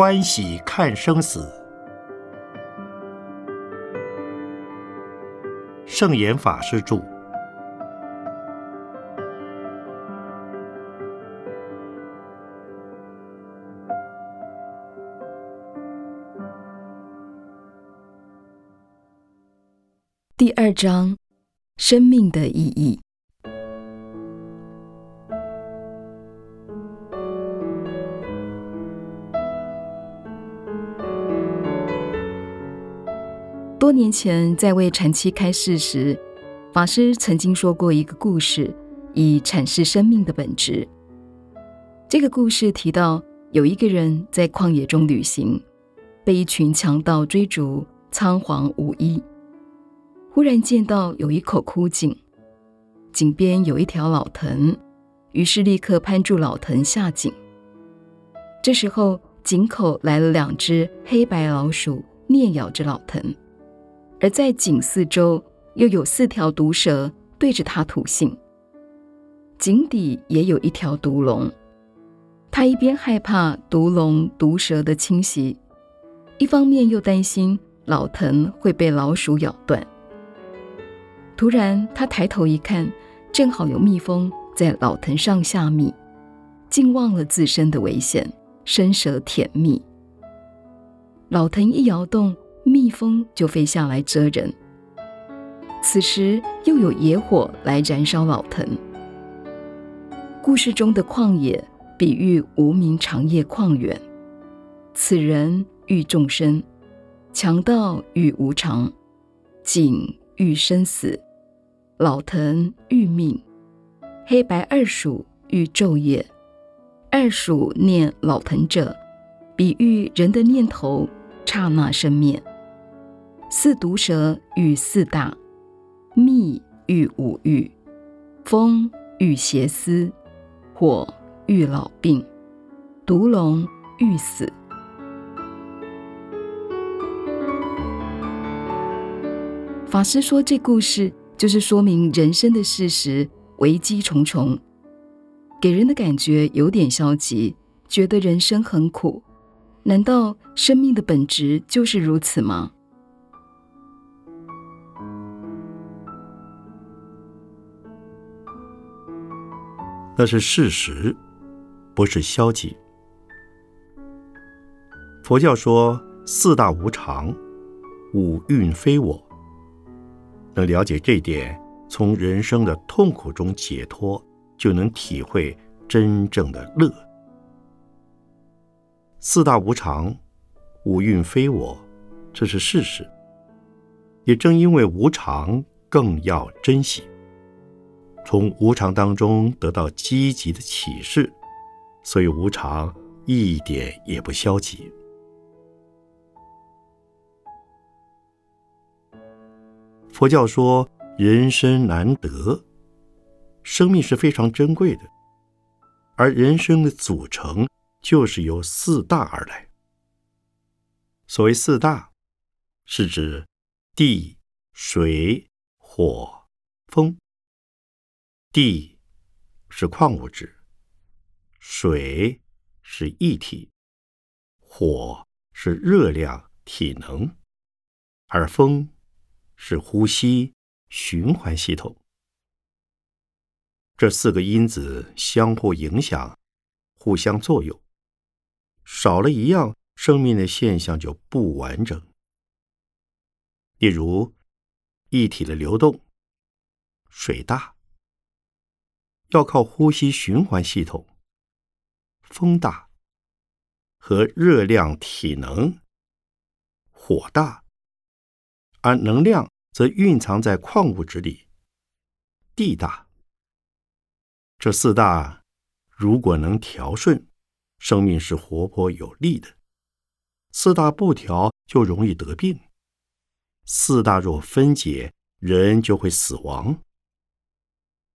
欢喜看生死。圣严法师著。第二章：生命的意义。多年前，在为禅期开示时，法师曾经说过一个故事，以阐释生命的本质。这个故事提到，有一个人在旷野中旅行，被一群强盗追逐，仓皇无依。忽然见到有一口枯井，井边有一条老藤，于是立刻攀住老藤下井。这时候，井口来了两只黑白老鼠，啮咬着老藤。而在井四周又有四条毒蛇对着他吐信，井底也有一条毒龙。他一边害怕毒龙毒蛇的侵袭，一方面又担心老藤会被老鼠咬断。突然，他抬头一看，正好有蜜蜂在老藤上下蜜，竟忘了自身的危险，伸舌舔蜜。老藤一摇动。蜜蜂就飞下来蛰人。此时又有野火来燃烧老藤。故事中的旷野比喻无名长夜旷远，此人欲众生，强盗欲无常，景欲生死，老藤欲命，黑白二鼠欲昼夜。二鼠念老藤者，比喻人的念头刹那生灭。四毒蛇遇四大，蜜遇五欲，风遇邪思，火遇老病，毒龙遇死。法师说，这故事就是说明人生的事实，危机重重，给人的感觉有点消极，觉得人生很苦。难道生命的本质就是如此吗？那是事实，不是消极。佛教说四大无常，五蕴非我。能了解这点，从人生的痛苦中解脱，就能体会真正的乐。四大无常，五蕴非我，这是事实。也正因为无常，更要珍惜。从无常当中得到积极的启示，所以无常一点也不消极。佛教说人生难得，生命是非常珍贵的，而人生的组成就是由四大而来。所谓四大，是指地、水、火、风。地是矿物质，水是液体，火是热量体能，而风是呼吸循环系统。这四个因子相互影响，互相作用，少了一样，生命的现象就不完整。例如，液体的流动，水大。要靠呼吸循环系统，风大和热量体能，火大，而能量则蕴藏在矿物质里，地大。这四大如果能调顺，生命是活泼有力的；四大不调，就容易得病。四大若分解，人就会死亡。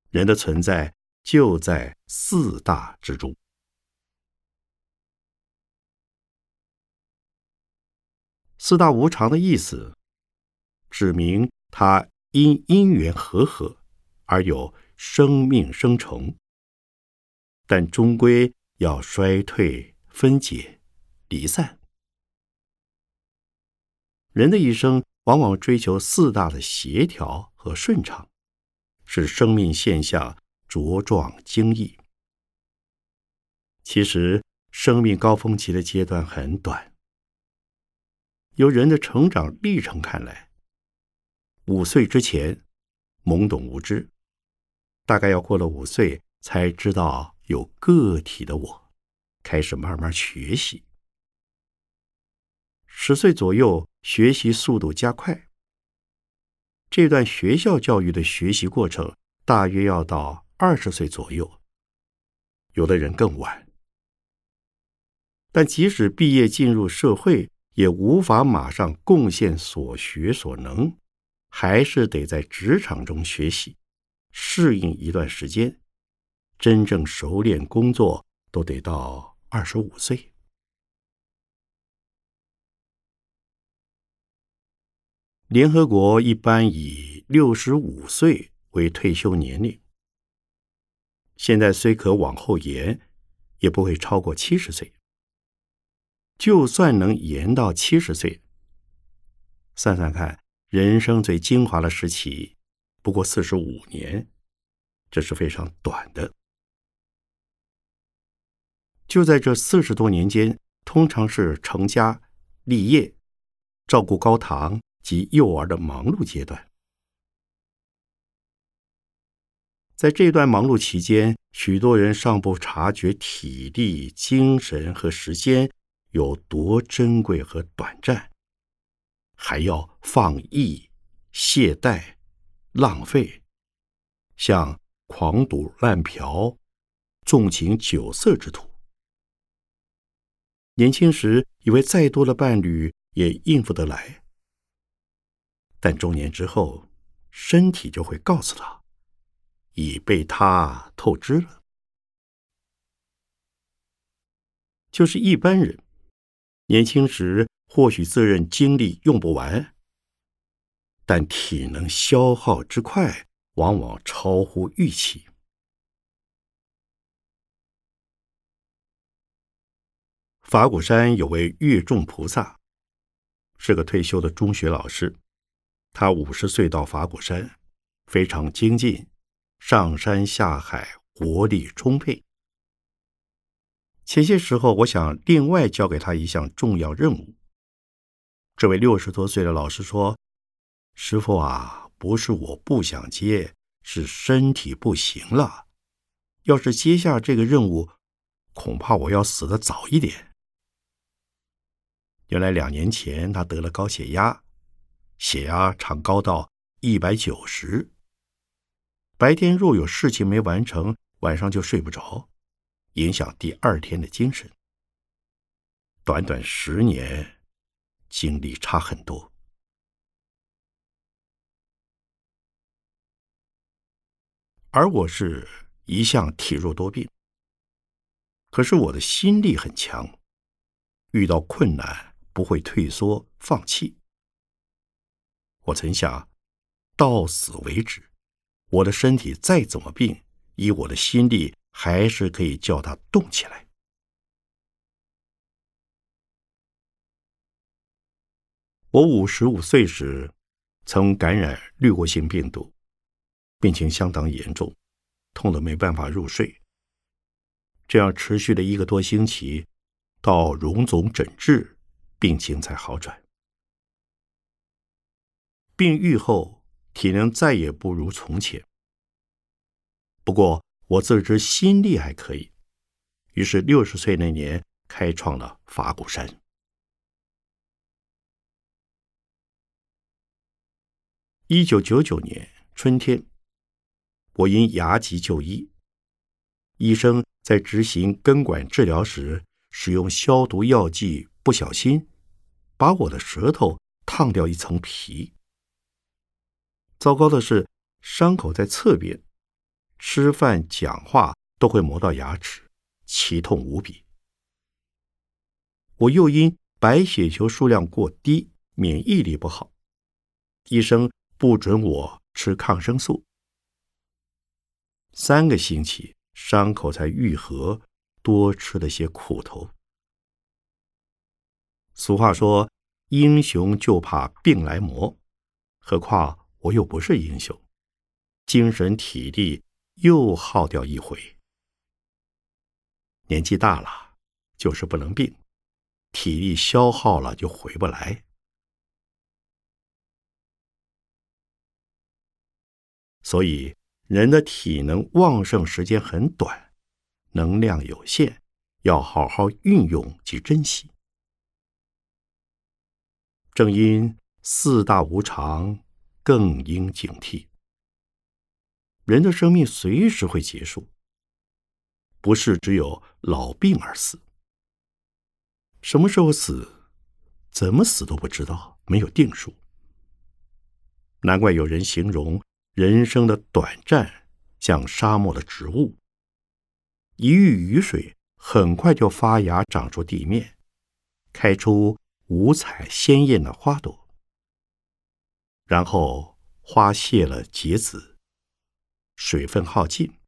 人的存在。就在四大之中。四大无常的意思，指明它因因缘和合而有生命生成，但终归要衰退分解离散。人的一生往往追求四大的协调和顺畅，使生命现象茁壮精益。其实，生命高峰期的阶段很短。由人的成长历程看来，五岁之前懵懂无知，大概要过了五岁才知道有个体的我，开始慢慢学习。十岁左右。学习速度加快，这段学校教育的学习过程大约要到二十岁左右，有的人更晚。但即使毕业进入社会，也无法马上贡献所学所能，还是得在职场中学习，适应一段时间，真正熟练工作都得到二十五岁。联合国一般以六十五岁为退休年龄，现在虽可往后延，也不会超过七十岁。就算能延到七十岁，算算看，人生最精华的时期不过四十五年，这是非常短的。就在这四十多年间，通常是成家立业、照顾高堂。及幼儿的忙碌阶段，在这段忙碌期间，许多人尚不察觉体力、精神和时间有多珍贵和短暂，还要放逸、懈怠、浪费，像狂赌滥嫖、纵情酒色之徒。年轻时以为再多的伴侣也应付得来。但中年之后，身体就会告诉他，已被他透支了。就是一般人，年轻时或许自认精力用不完，但体能消耗之快，往往超乎预期。法鼓山有位月众菩萨，是个退休的中学老师。他五十岁到法鼓山，非常精进，上山下海，活力充沛。前些时候，我想另外交给他一项重要任务。这位六十多岁的老师说：“师傅啊，不是我不想接，是身体不行了。要是接下这个任务，恐怕我要死的早一点。”原来两年前他得了高血压。血压常高到一百九十，白天若有事情没完成，晚上就睡不着，影响第二天的精神。短短十年，精力差很多。而我是一向体弱多病，可是我的心力很强，遇到困难不会退缩放弃。我曾想，到死为止，我的身体再怎么病，以我的心力，还是可以叫它动起来。我五十五岁时，曾感染滤过性病毒，病情相当严重，痛得没办法入睡。这样持续了一个多星期，到荣总诊治，病情才好转。病愈后，体能再也不如从前。不过我自知心力还可以，于是六十岁那年开创了法鼓山。一九九九年春天，我因牙疾就医，医生在执行根管治疗时，使用消毒药剂，不小心把我的舌头烫掉一层皮。糟糕的是，伤口在侧边，吃饭、讲话都会磨到牙齿，奇痛无比。我又因白血球数量过低，免疫力不好，医生不准我吃抗生素。三个星期，伤口才愈合，多吃了些苦头。俗话说：“英雄就怕病来磨。”何况我又不是英雄，精神体力又耗掉一回。年纪大了，就是不能病，体力消耗了就回不来。所以，人的体能旺盛时间很短，能量有限，要好好运用及珍惜。正因四大无常，更应警惕。人的生命随时会结束，不是只有老病而死。什么时候死，怎么死都不知道，没有定数。难怪有人形容人生的短暂像沙漠的植物，一遇雨水，很快就发芽长出地面，开出。五彩鲜艳的花朵，然后花谢了结籽，水分耗尽，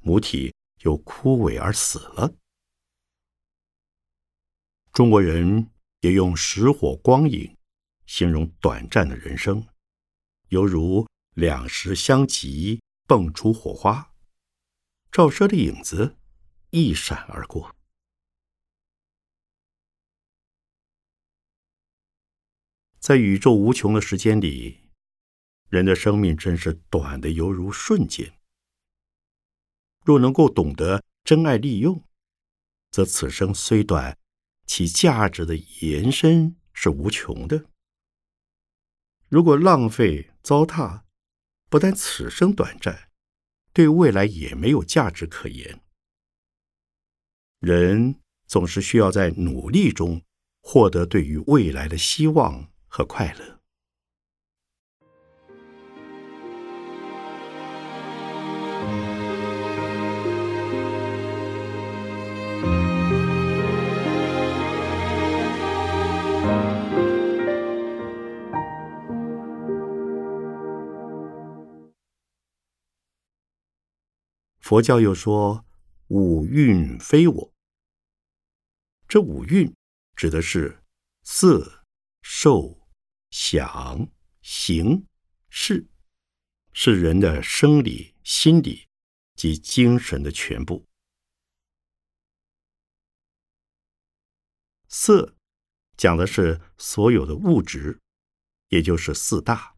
母体又枯萎而死了。中国人也用石火光影形容短暂的人生，犹如两石相击，迸出火花，照射的影子一闪而过。在宇宙无穷的时间里，人的生命真是短的犹如瞬间。若能够懂得珍爱利用，则此生虽短，其价值的延伸是无穷的。如果浪费糟蹋，不但此生短暂，对未来也没有价值可言。人总是需要在努力中获得对于未来的希望。和快乐。佛教又说五蕴非我，这五蕴指的是色、受。想、行、事，是人的生理、心理及精神的全部。色，讲的是所有的物质，也就是四大。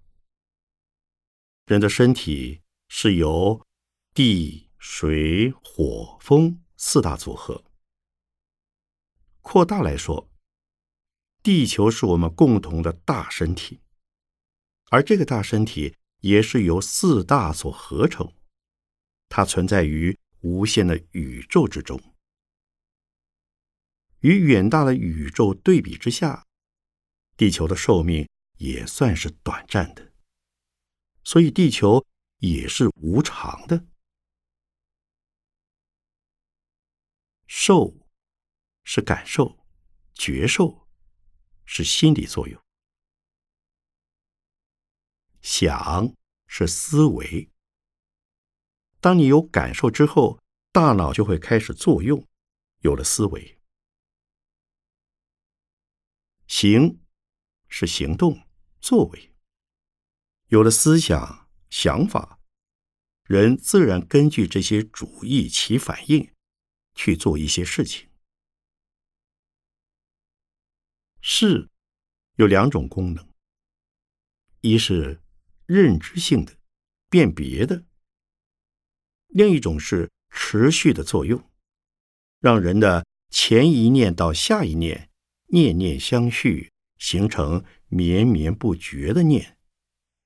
人的身体是由地、水、火、风四大组合。扩大来说。地球是我们共同的大身体，而这个大身体也是由四大所合成，它存在于无限的宇宙之中。与远大的宇宙对比之下，地球的寿命也算是短暂的，所以地球也是无常的。寿是感受、觉受。是心理作用，想是思维。当你有感受之后，大脑就会开始作用，有了思维。行是行动、作为，有了思想、想法，人自然根据这些主意起反应，去做一些事情。是有两种功能，一是认知性的、辨别的；另一种是持续的作用，让人的前一念到下一念，念念相续，形成绵绵不绝的念，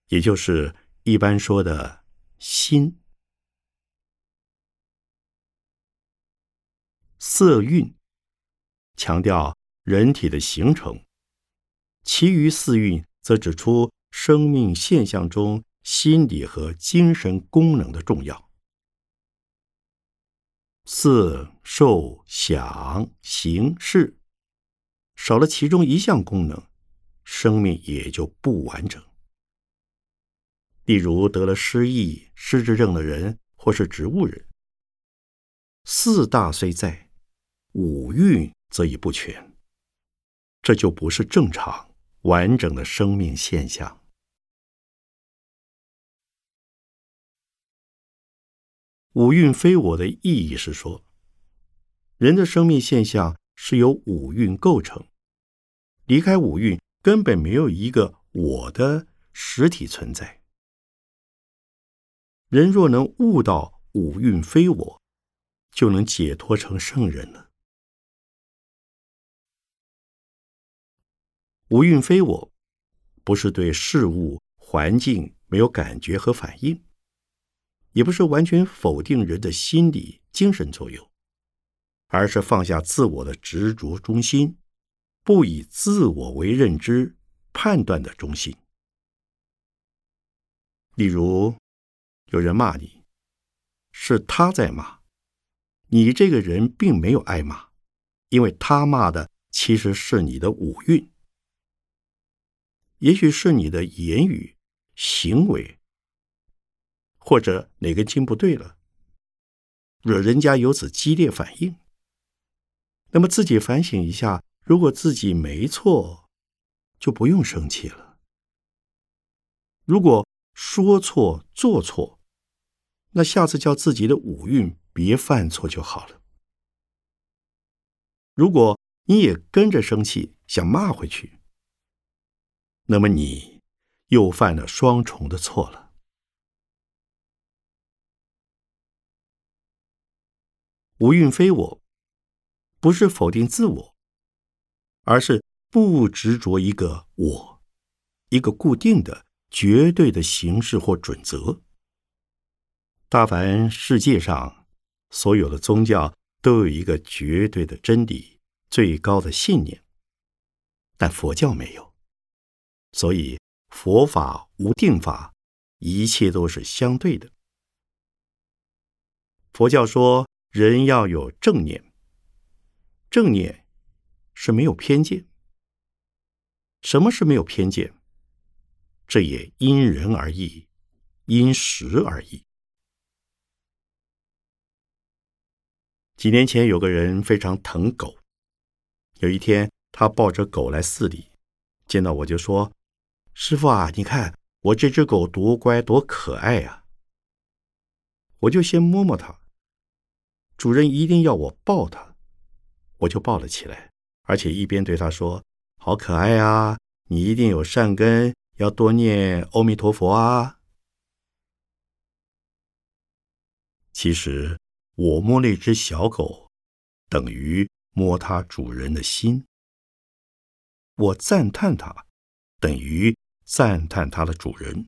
也就是一般说的心。色蕴强调。人体的形成，其余四蕴则指出生命现象中心理和精神功能的重要。色、受、想、行、识，少了其中一项功能，生命也就不完整。例如得了失忆、失智症的人，或是植物人，四大虽在，五蕴则已不全。这就不是正常完整的生命现象。五蕴非我的意义是说，人的生命现象是由五蕴构成，离开五蕴根本没有一个我的实体存在。人若能悟到五蕴非我，就能解脱成圣人了。五蕴非我，不是对事物环境没有感觉和反应。也不是完全否定人的心理精神作用，而是放下自我的执着中心，不以自我为认知判断的中心。例如，有人骂你，是他在骂，你这个人并没有挨骂，因为他骂的其实是你的五蕴，也许是你的言语行为。或者哪根筋不对了，惹人家有此激烈反应，那么自己反省一下，如果自己没错，就不用生气了；如果说错做错，那下次叫自己的五蕴别犯错就好了。如果你也跟着生气，想骂回去，那么你又犯了双重的错了。无蕴非我，不是否定自我，而是不执着一个我，一个固定的、绝对的形式或准则。大凡世界上所有的宗教都有一个绝对的真理、最高的信念，但佛教没有，所以佛法无定法，一切都是相对的。佛教说。人要有正念，正念是没有偏见。什么是没有偏见？这也因人而异，因时而异。几年前有个人非常疼狗，有一天他抱着狗来寺里，见到我就说：“师傅啊，你看我这只狗多乖多可爱呀！”我就先摸摸它。主人一定要我抱它，我就抱了起来，而且一边对他说：“好可爱啊，你一定有善根，要多念阿弥陀佛啊。”其实我摸那只小狗，等于摸它主人的心；我赞叹它，等于赞叹它的主人。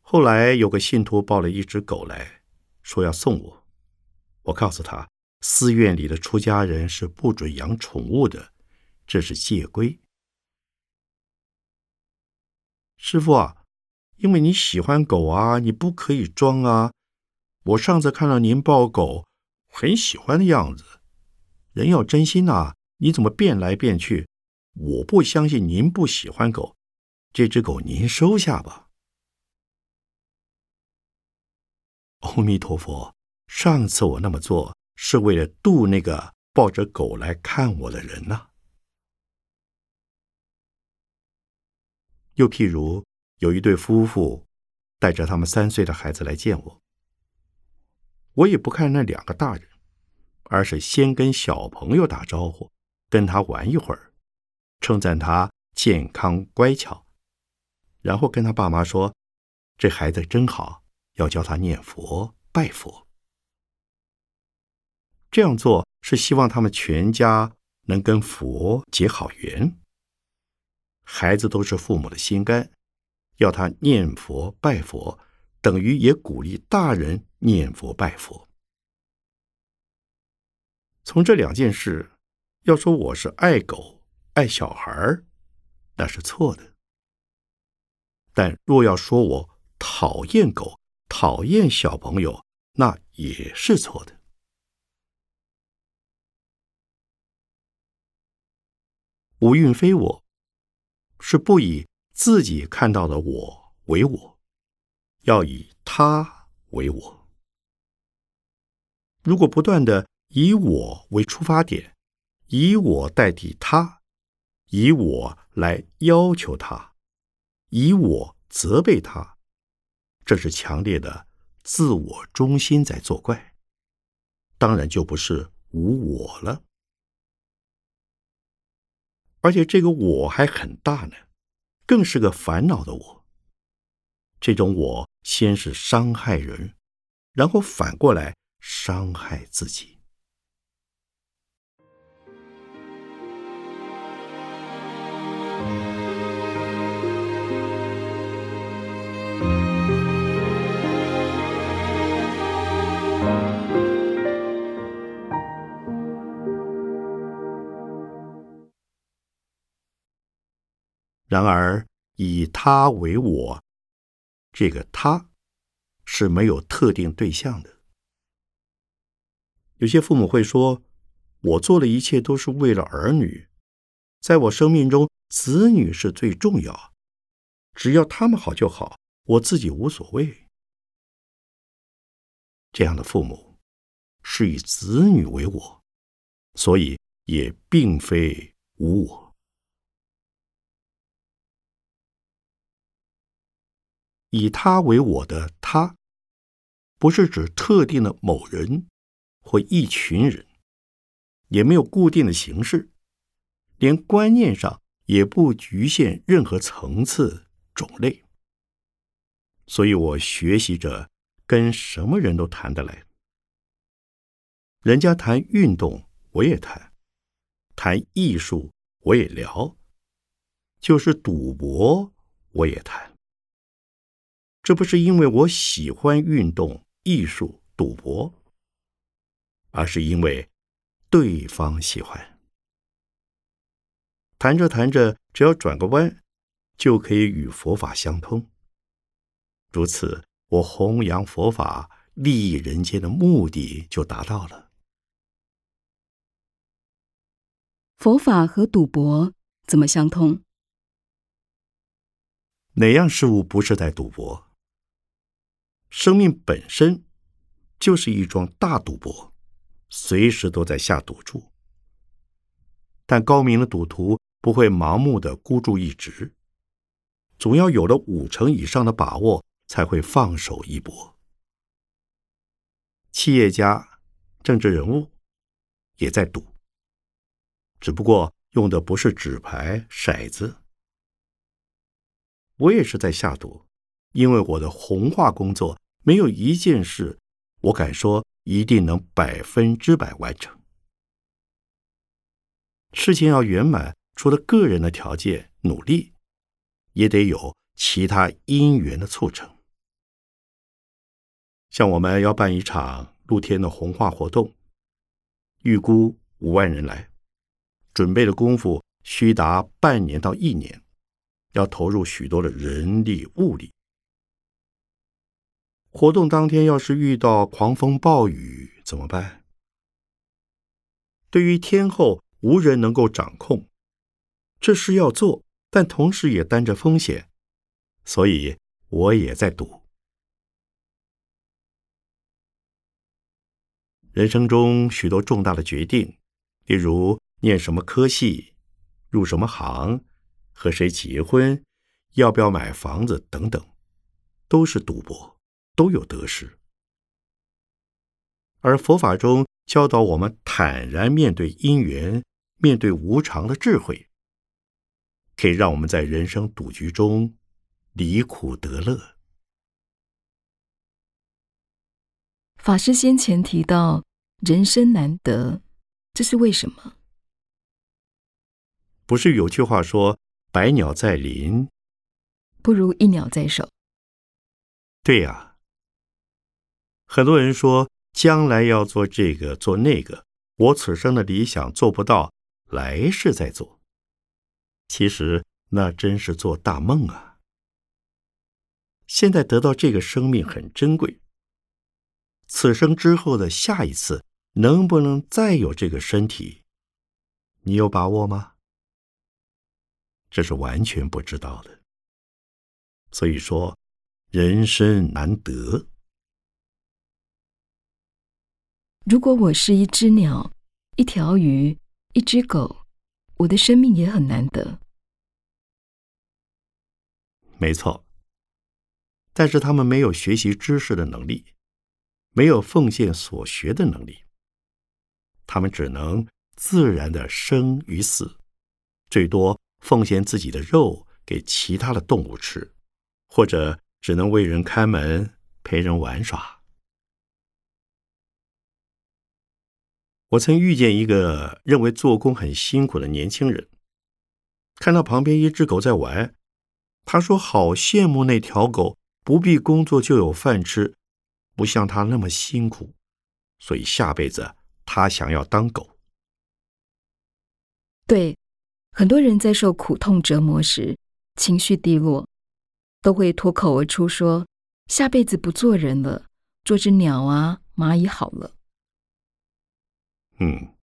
后来有个信徒抱了一只狗来说要送我，我告诉他，寺院里的出家人是不准养宠物的，这是戒规。师傅啊，因为你喜欢狗啊，你不可以装啊。我上次看到您抱狗，很喜欢的样子。人要真心呐，你怎么变来变去？我不相信您不喜欢狗，这只狗您收下吧。阿弥陀佛，上次我那么做是为了渡那个抱着狗来看我的人呢。又譬如有一对夫妇带着他们三岁的孩子来见我，我也不看那两个大人，而是先跟小朋友打招呼，跟他玩一会儿，称赞他健康乖巧，然后跟他爸妈说：“这孩子真好。”要教他念佛拜佛，这样做是希望他们全家能跟佛结好缘。孩子都是父母的心肝，要他念佛拜佛，等于也鼓励大人念佛拜佛。从这两件事，要说我是爱狗爱小孩，那是错的；但若要说我讨厌狗，讨厌小朋友，那也是错的。五蕴非我，是不以自己看到的我为我，要以他为我。如果不断的以我为出发点，以我代替他，以我来要求他，以我责备他，这是强烈的自我中心在作怪，当然就不是无我了。而且这个我还很大呢，更是个烦恼的我。这种我先是伤害人，然后反过来伤害自己。然而，以他为我，这个他是没有特定对象的。有些父母会说：“我做的一切都是为了儿女，在我生命中，子女是最重要，只要他们好就好，我自己无所谓。”这样的父母是以子女为我，所以也并非无我。以他为我的他，不是指特定的某人或一群人，也没有固定的形式，连观念上也不局限任何层次种类。所以我学习着跟什么人都谈得来，人家谈运动我也谈，谈艺术我也聊，就是赌博我也谈。这不是因为我喜欢运动、艺术、赌博，而是因为对方喜欢。谈着谈着，只要转个弯，就可以与佛法相通。如此，我弘扬佛法、利益人间的目的就达到了。佛法和赌博怎么相通？哪样事物不是在赌博？生命本身就是一桩大赌博，随时都在下赌注。但高明的赌徒不会盲目的孤注一掷，总要有了五成以上的把握，才会放手一搏。企业家、政治人物也在赌，只不过用的不是纸牌、骰子。我也是在下赌。因为我的红化工作没有一件事，我敢说一定能百分之百完成。事情要圆满，除了个人的条件努力，也得有其他因缘的促成。像我们要办一场露天的红化活动，预估五万人来，准备的功夫需达半年到一年，要投入许多的人力物力。活动当天要是遇到狂风暴雨怎么办？对于天后无人能够掌控，这事要做，但同时也担着风险，所以我也在赌。人生中许多重大的决定，例如念什么科系、入什么行、和谁结婚、要不要买房子等等，都是赌博。都有得失，而佛法中教导我们坦然面对因缘、面对无常的智慧，可以让我们在人生赌局中离苦得乐。法师先前提到人生难得，这是为什么？不是有句话说“百鸟在林，不如一鸟在手”？对呀。很多人说将来要做这个做那个，我此生的理想做不到，来世再做。其实那真是做大梦啊！现在得到这个生命很珍贵，此生之后的下一次能不能再有这个身体，你有把握吗？这是完全不知道的。所以说，人生难得。如果我是一只鸟、一条鱼、一只狗，我的生命也很难得。没错，但是他们没有学习知识的能力，没有奉献所学的能力，他们只能自然的生与死，最多奉献自己的肉给其他的动物吃，或者只能为人看门、陪人玩耍。我曾遇见一个认为做工很辛苦的年轻人，看到旁边一只狗在玩。他说：“好羡慕那条狗，不必工作就有饭吃，不像他那么辛苦，所以下辈子他想要当狗。”对，很多人在受苦痛折磨时，情绪低落，都会脱口而出说：“下辈子不做人了，做只鸟啊、蚂蚁好了。”嗯，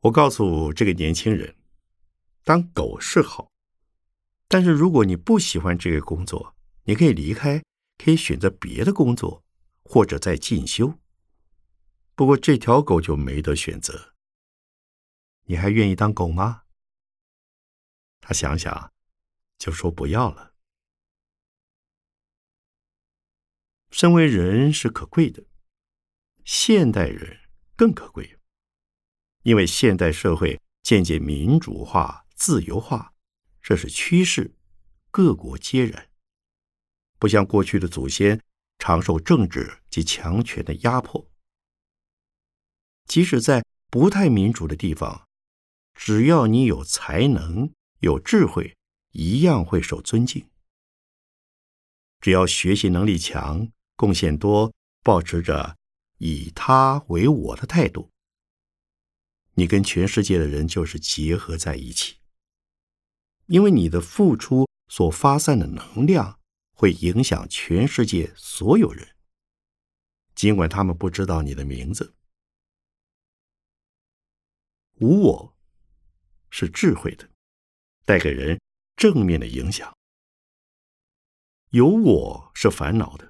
我告诉这个年轻人，当狗是好。但是如果你不喜欢这个工作，你可以离开，可以选择别的工作，或者再进修。不过这条狗就没得选择。你还愿意当狗吗？他想想，就说不要了。身为人是可贵的，现代人更可贵，因为现代社会渐渐民主化、自由化。这是趋势，各国皆然。不像过去的祖先常受政治及强权的压迫，即使在不太民主的地方，只要你有才能、有智慧，一样会受尊敬。只要学习能力强、贡献多，保持着以他为我的态度，你跟全世界的人就是结合在一起。因为你的付出所发散的能量，会影响全世界所有人，尽管他们不知道你的名字。无我是智慧的，带给人正面的影响；有我是烦恼的，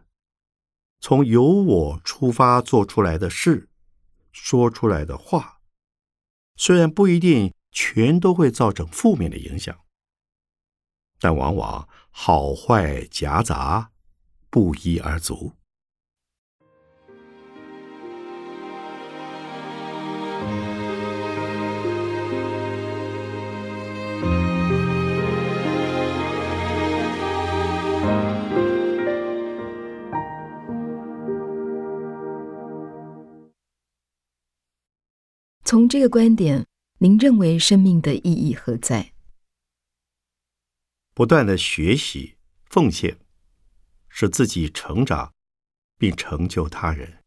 从由我出发做出来的事、说出来的话，虽然不一定全都会造成负面的影响。但往往好坏夹杂，不一而足。从这个观点，您认为生命的意义何在？不断的学习、奉献，使自己成长，并成就他人。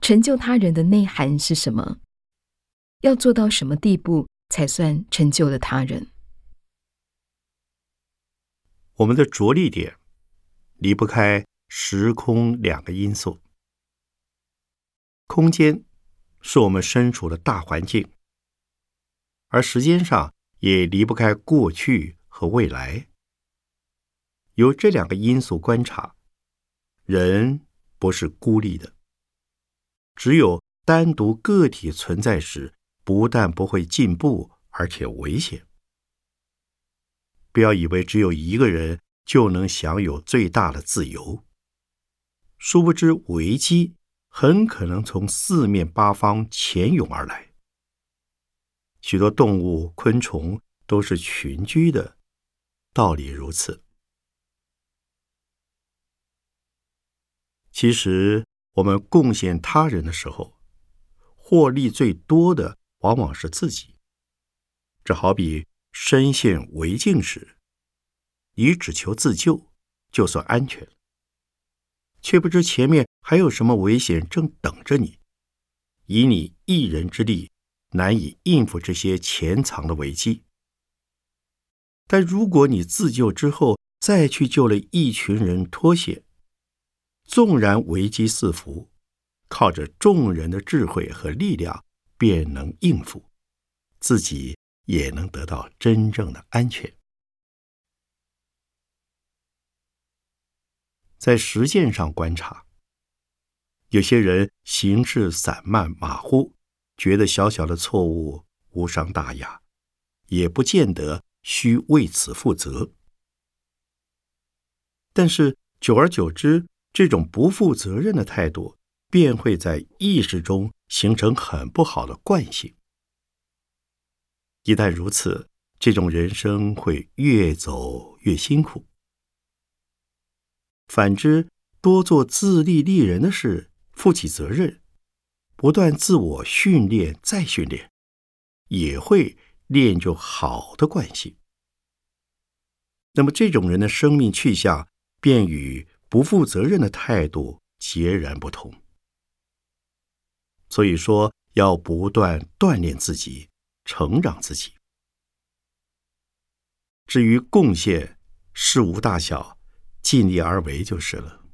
成就他人的内涵是什么？要做到什么地步才算成就了他人？我们的着力点离不开时空两个因素。空间是我们身处的大环境，而时间上。也离不开过去和未来。由这两个因素观察，人不是孤立的。只有单独个体存在时，不但不会进步，而且危险。不要以为只有一个人就能享有最大的自由，殊不知危机很可能从四面八方潜涌而来。许多动物、昆虫都是群居的，道理如此。其实，我们贡献他人的时候，获利最多的往往是自己。这好比身陷危境时，你只求自救，就算安全，却不知前面还有什么危险正等着你。以你一人之力。难以应付这些潜藏的危机，但如果你自救之后再去救了一群人脱险，纵然危机四伏，靠着众人的智慧和力量便能应付，自己也能得到真正的安全。在实践上观察，有些人行事散漫马虎，觉得小小的错误无伤大雅，也不见得需为此负责。但是久而久之，这种不负责任的态度便会在意识中形成很不好的惯性。一旦如此，这种人生会越走越辛苦。反之，多做自立立人的事，负起责任，不断自我训练再训练，也会练就好的惯性。那么，这种人的生命去向便与不负责任的态度截然不同。所以说，要不断锻炼自己。成长自己。至于贡献，事无大小，尽力而为就是了。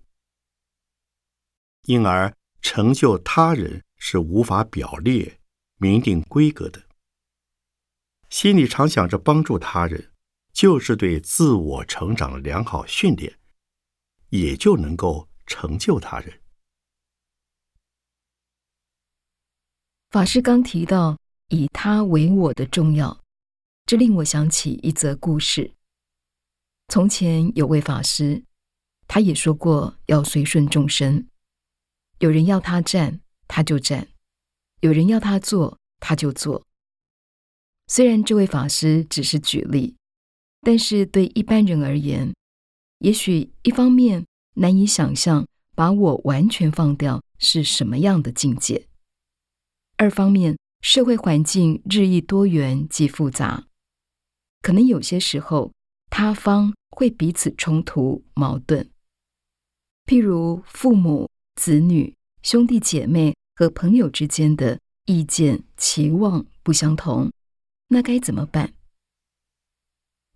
因而，成就他人是无法表列、明定规格的。心里常想着帮助他人，就是对自我成长良好训练，也就能够成就他人。法师刚提到。以他为我的重要，这令我想起一则故事。从前有位法师，他也说过要随顺众生，有人要他站，他就站；有人要他坐，他就坐。虽然这位法师只是举例，但是对一般人而言，也许一方面难以想象把我完全放掉是什么样的境界；二方面。社会环境日益多元及复杂，可能有些时候他方会彼此冲突矛盾。譬如父母、子女、兄弟姐妹和朋友之间的意见期望不相同，那该怎么办？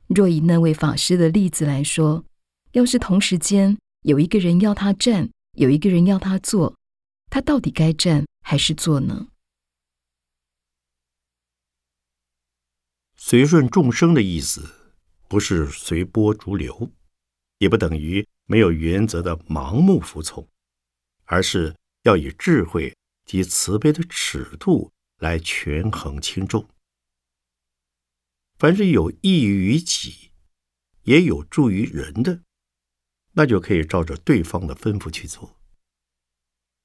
若以那位法师的例子来说，要是同时间有一个人要他站，有一个人要他坐，他到底该站还是坐呢？随顺众生的意思，不是随波逐流，也不等于没有原则的盲目服从，而是要以智慧及慈悲的尺度来权衡轻重。凡是有益于己，也有助于人的，那就可以照着对方的吩咐去做；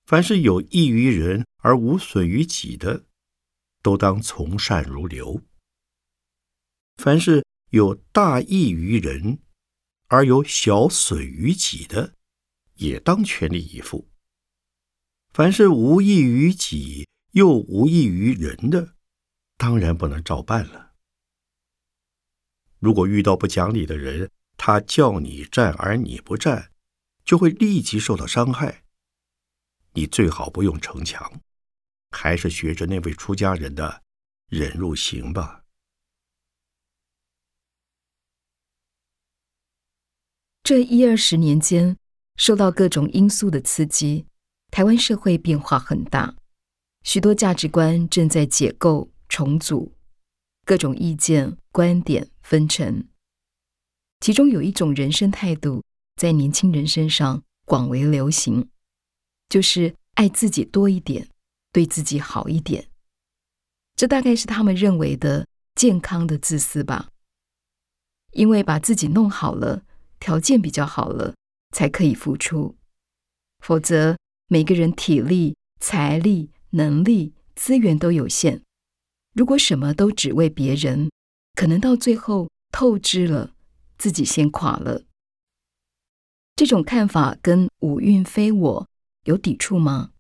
凡是有益于人而无损于己的，都当从善如流。凡是有大益于人，而有小损于己的，也当全力以赴；凡是无益于己又无益于人的，当然不能照办了。如果遇到不讲理的人，他叫你站而你不站，就会立即受到伤害。你最好不用逞强，还是学着那位出家人的忍辱行吧。这一二十年间，受到各种因素的刺激，台湾社会变化很大，许多价值观正在解构重组，各种意见观点纷呈。其中有一种人生态度，在年轻人身上广为流行，就是爱自己多一点，对自己好一点。这大概是他们认为的健康的自私吧，因为把自己弄好了。条件比较好了，才可以付出，否则每个人体力、财力、能力、资源都有限。如果什么都只为别人，可能到最后透支了，自己先垮了。这种看法跟五蕴非我有抵触吗？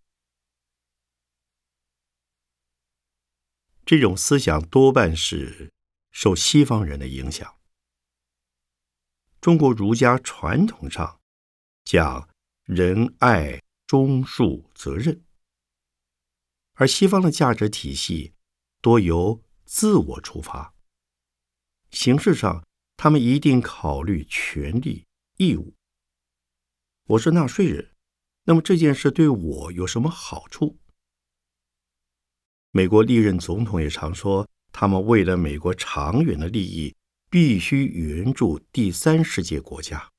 这种思想多半是受西方人的影响。中国儒家传统上讲仁爱忠恕责任，而西方的价值体系多由自我出发。形式上，他们一定考虑权利义务。我是纳税人，那么这件事对我有什么好处？美国历任总统也常说，他们为了美国长远的利益。必须援助第三世界国家。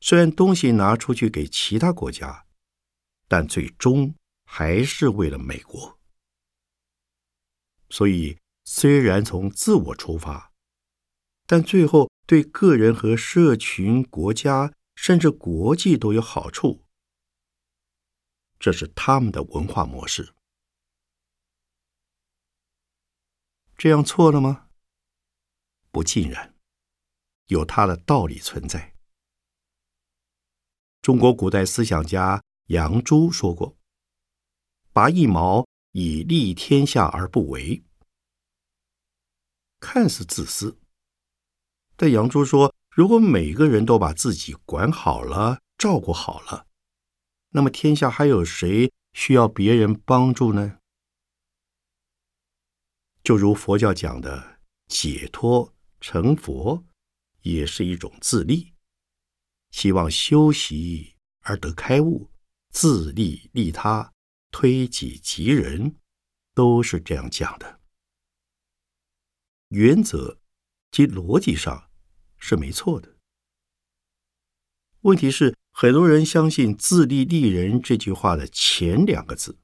虽然东西拿出去给其他国家，但最终还是为了美国。所以，虽然从自我出发，但最后对个人和社群、国家甚至国际都有好处。这是他们的文化模式。这样错了吗？不尽然，有它的道理存在。中国古代思想家杨朱说过：“拔一毛以利天下而不为。”看似自私，但杨朱说：“如果每个人都把自己管好了、照顾好了，那么天下还有谁需要别人帮助呢？”就如佛教讲的解脱成佛，也是一种自利。希望修习而得开悟，自利利他，推己及人，都是这样讲的。原则及逻辑上是没错的。问题是，很多人相信“自利利人”这句话的前两个字，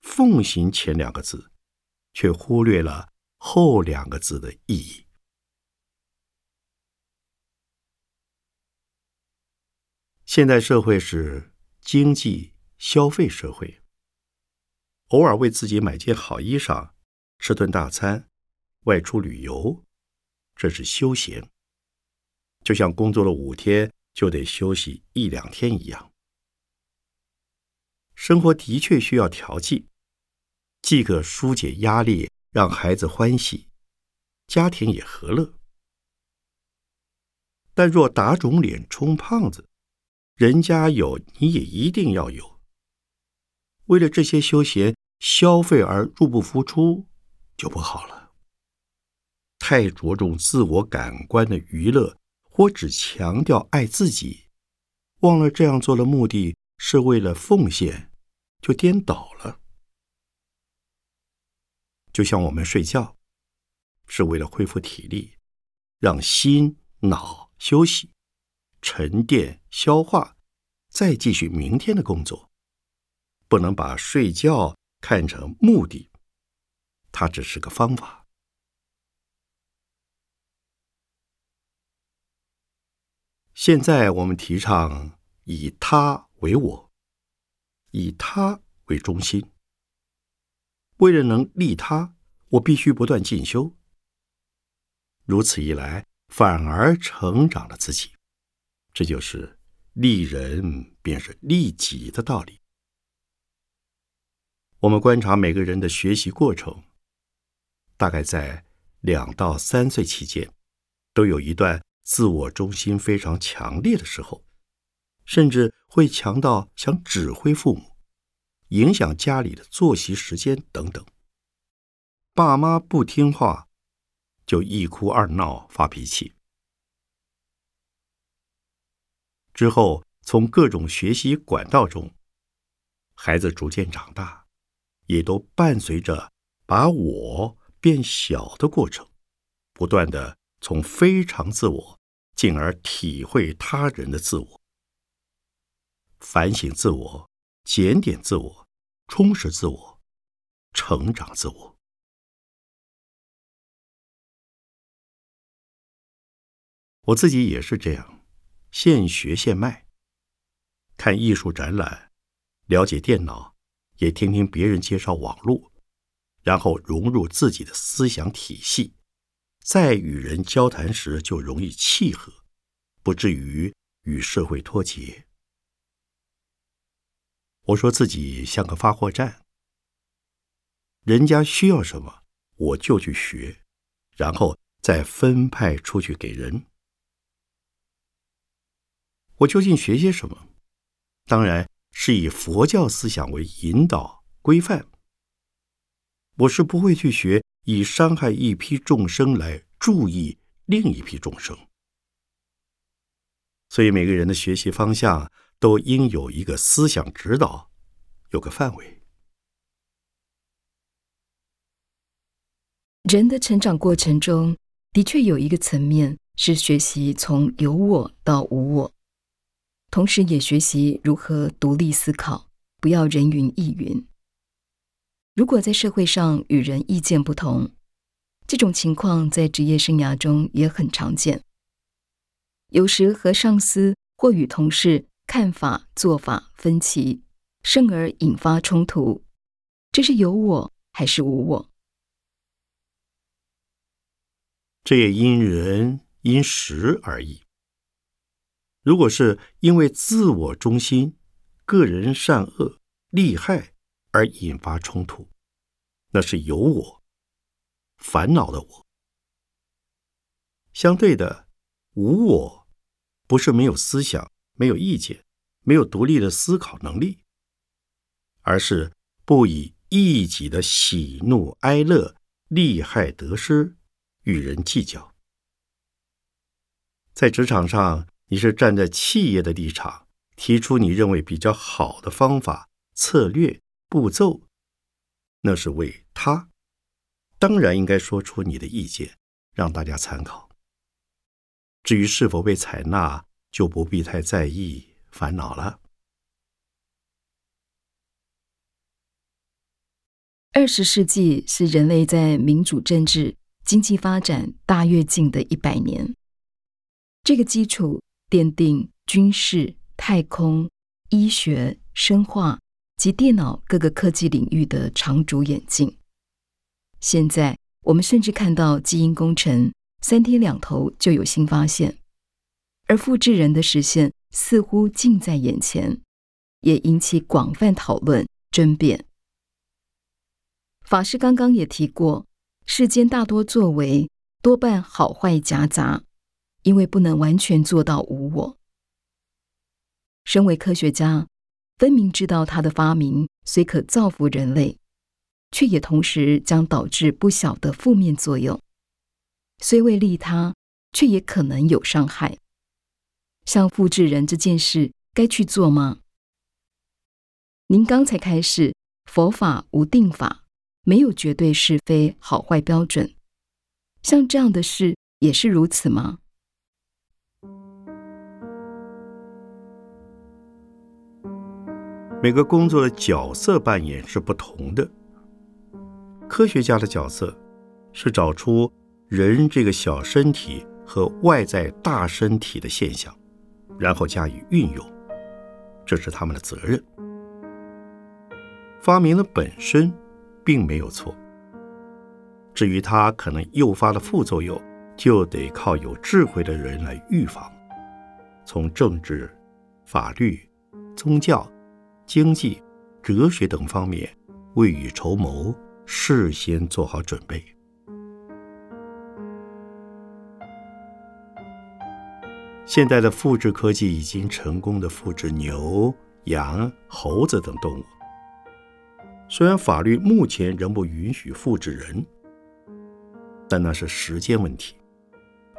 奉行前两个字。却忽略了后两个字的意义。现代社会是经济消费社会，偶尔为自己买件好衣裳、吃顿大餐、外出旅游，这是休闲，就像工作了五天就得休息一两天一样。生活的确需要调剂。既可疏解压力，让孩子欢喜，家庭也和乐。但若打肿脸充胖子，人家有你也一定要有。为了这些休闲消费而入不敷出，就不好了。太着重自我感官的娱乐，或只强调爱自己，忘了这样做的目的是为了奉献，就颠倒了。就像我们睡觉，是为了恢复体力，让心脑休息、沉淀、消化，再继续明天的工作。不能把睡觉看成目的，它只是个方法。现在我们提倡以他为我，以他为中心。为了能利他，我必须不断进修。如此一来，反而成长了自己。这就是利人便是利己的道理。我们观察每个人的学习过程，大概在两到三岁期间，都有一段自我中心非常强烈的时候，甚至会强到想指挥父母。影响家里的作息时间等等，爸妈不听话，就一哭二闹发脾气。之后，从各种学习管道中，孩子逐渐长大，也都伴随着把我变小的过程，不断的从非常自我，进而体会他人的自我，反省自我。检点自我，充实自我，成长自我。我自己也是这样，现学现卖，看艺术展览，了解电脑，也听听别人介绍网络，然后融入自己的思想体系，在与人交谈时就容易契合，不至于与社会脱节。我说自己像个发货站，人家需要什么我就去学，然后再分派出去给人。我究竟学些什么？当然是以佛教思想为引导规范。我是不会去学以伤害一批众生来注意另一批众生。所以每个人的学习方向。都应有一个思想指导，有个范围。人的成长过程中的确有一个层面是学习从有我到无我，同时也学习如何独立思考，不要人云亦云。如果在社会上与人意见不同，这种情况在职业生涯中也很常见。有时和上司或与同事看法、做法分歧，甚而引发冲突，这是有我还是无我？这也因人因时而异。如果是因为自我中心、个人善恶、利害而引发冲突，那是有我、烦恼的我。相对的，无我不是没有思想、没有意见、没有独立的思考能力，而是不以一己的喜怒哀乐、利害得失与人计较。在职场上。你是站在企业的立场，提出你认为比较好的方法、策略、步骤，那是为他，当然应该说出你的意见，让大家参考。至于是否被采纳，就不必太在意、烦恼了。二十世纪是人类在民主政治、经济发展大跃进的一百年，这个基础。奠定军事、太空、医学、生化及电脑各个科技领域的长足演进。现在，我们甚至看到基因工程三天两头就有新发现，而复制人的实现似乎近在眼前，也引起广泛讨论、争辩。法师刚刚也提过，世间大多作为多半好坏夹杂。因为不能完全做到无我。身为科学家，分明知道他的发明虽可造福人类，却也同时将导致不小的负面作用。虽为利他，却也可能有伤害。像复制人这件事，该去做吗？您刚才开始，佛法无定法，没有绝对是非好坏标准。像这样的事，也是如此吗？每个工作的角色扮演是不同的。科学家的角色是找出人这个小身体和外在大身体的现象，然后加以运用，这是他们的责任。发明的本身并没有错，至于它可能诱发的副作用，就得靠有智慧的人来预防，从政治、法律、宗教。经济、哲学等方面未雨绸缪，事先做好准备。现代的复制科技已经成功的复制牛、羊、猴子等动物。虽然法律目前仍不允许复制人，但那是时间问题。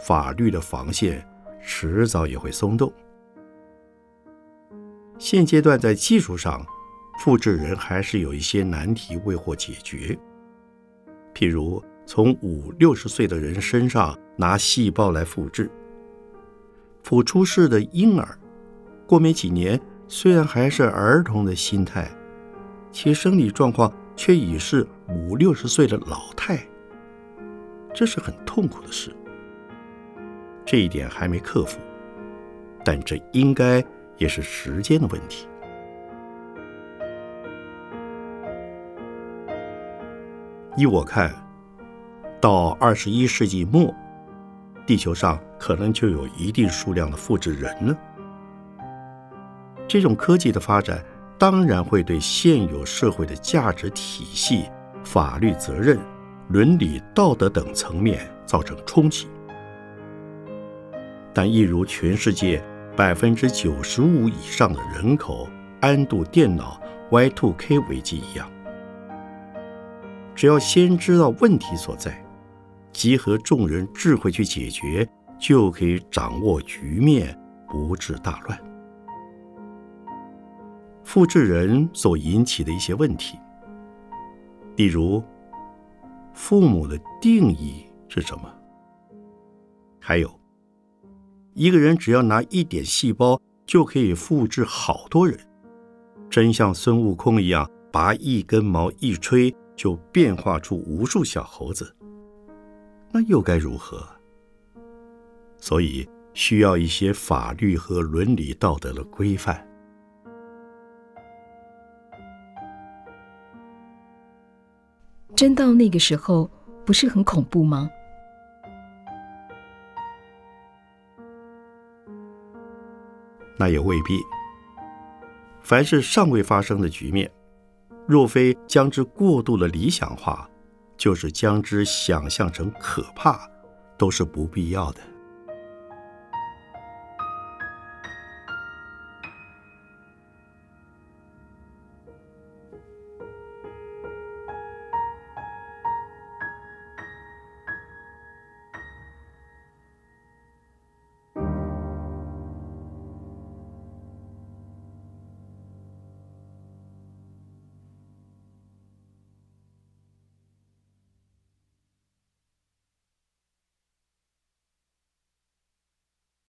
法律的防线迟早也会松动。现阶段在技术上，复制人还是有一些难题未获解决。譬如从五六十岁的人身上拿细胞来复制，孵出世的婴儿，过没几年，虽然还是儿童的心态，其生理状况却已是五六十岁的老态，这是很痛苦的事。这一点还没克服，但这应该。也是时间的问题。依我看，到二十一世纪末，地球上可能就有一定数量的复制人了。这种科技的发展，当然会对现有社会的价值体系、法律责任、伦理道德等层面造成冲击。但一如全世界。百分之九十五以上的人口安度电脑 Y2K 危机一样，只要先知道问题所在，集合众人智慧去解决，就可以掌握局面，不致大乱。复制人所引起的一些问题，例如父母的定义是什么？还有。一个人只要拿一点细胞就可以复制好多人，真像孙悟空一样，拔一根毛一吹，就变化出无数小猴子，那又该如何？所以需要一些法律和伦理道德的规范。真到那个时候，不是很恐怖吗？那也未必。凡是尚未发生的局面，若非将之过度的理想化，就是将之想象成可怕，都是不必要的。